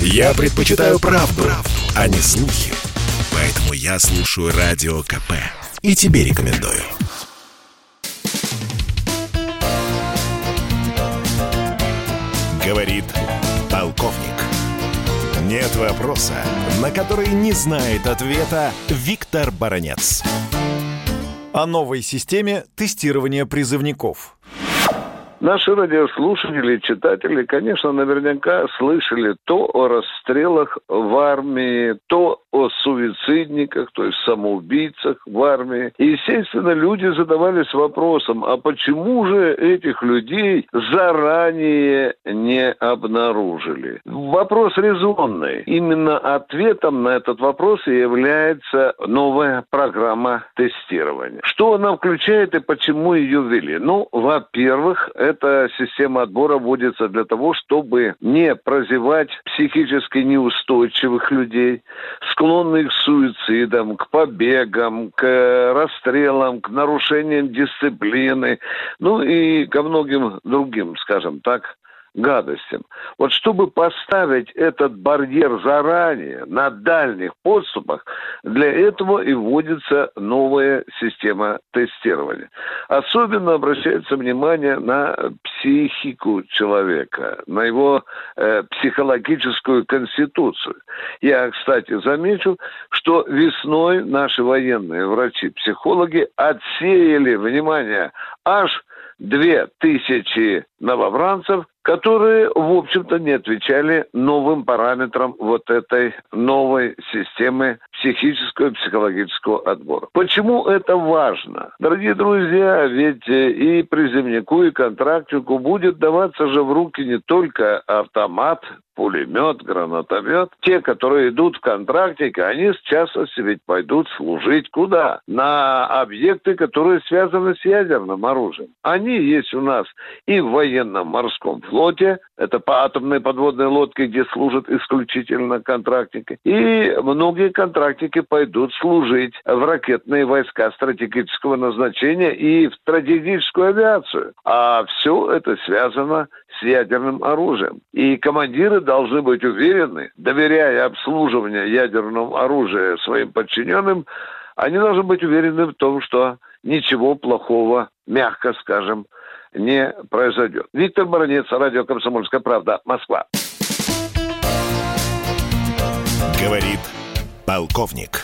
Я предпочитаю правду, правду, а не слухи. Поэтому я слушаю Радио КП. И тебе рекомендую. Говорит полковник. Нет вопроса, на который не знает ответа Виктор Баранец. О новой системе тестирования призывников. Наши радиослушатели, читатели, конечно, наверняка слышали то о расстрелах в армии, то о суицидниках, то есть самоубийцах в армии. И, естественно, люди задавались вопросом, а почему же этих людей заранее не обнаружили? Вопрос резонный. Именно ответом на этот вопрос и является новая программа тестирования. Что она включает и почему ее ввели? Ну, во-первых, эта система отбора вводится для того, чтобы не прозевать психически неустойчивых людей, к суицидам, к побегам, к расстрелам, к нарушениям дисциплины, ну и ко многим другим, скажем так, гадостям. Вот чтобы поставить этот барьер заранее, на дальних подступах, для этого и вводится новая система тестирования. Особенно обращается внимание на психику человека, на его э, психологическую конституцию. Я, кстати, замечу, что весной наши военные врачи-психологи отсеяли, внимание, аж две тысячи новобранцев, которые, в общем-то, не отвечали новым параметрам вот этой системы психического и психологического отбора. Почему это важно? Дорогие друзья, ведь и призывнику, и контрактнику будет даваться же в руки не только автомат, пулемет, гранатомет. Те, которые идут в контрактике, они с частности ведь пойдут служить куда? На объекты, которые связаны с ядерным оружием. Они есть у нас и в военном морском флоте, это по атомной подводной лодке, где служат исключительно контрактники. И многие контрактники пойдут служить в ракетные войска стратегического назначения и в стратегическую авиацию. А все это связано с ядерным оружием. И командиры должны быть уверены, доверяя обслуживание ядерного оружия своим подчиненным, они должны быть уверены в том, что ничего плохого, мягко скажем, не произойдет. Виктор Баранец, радио «Комсомольская правда», Москва. Говорит полковник.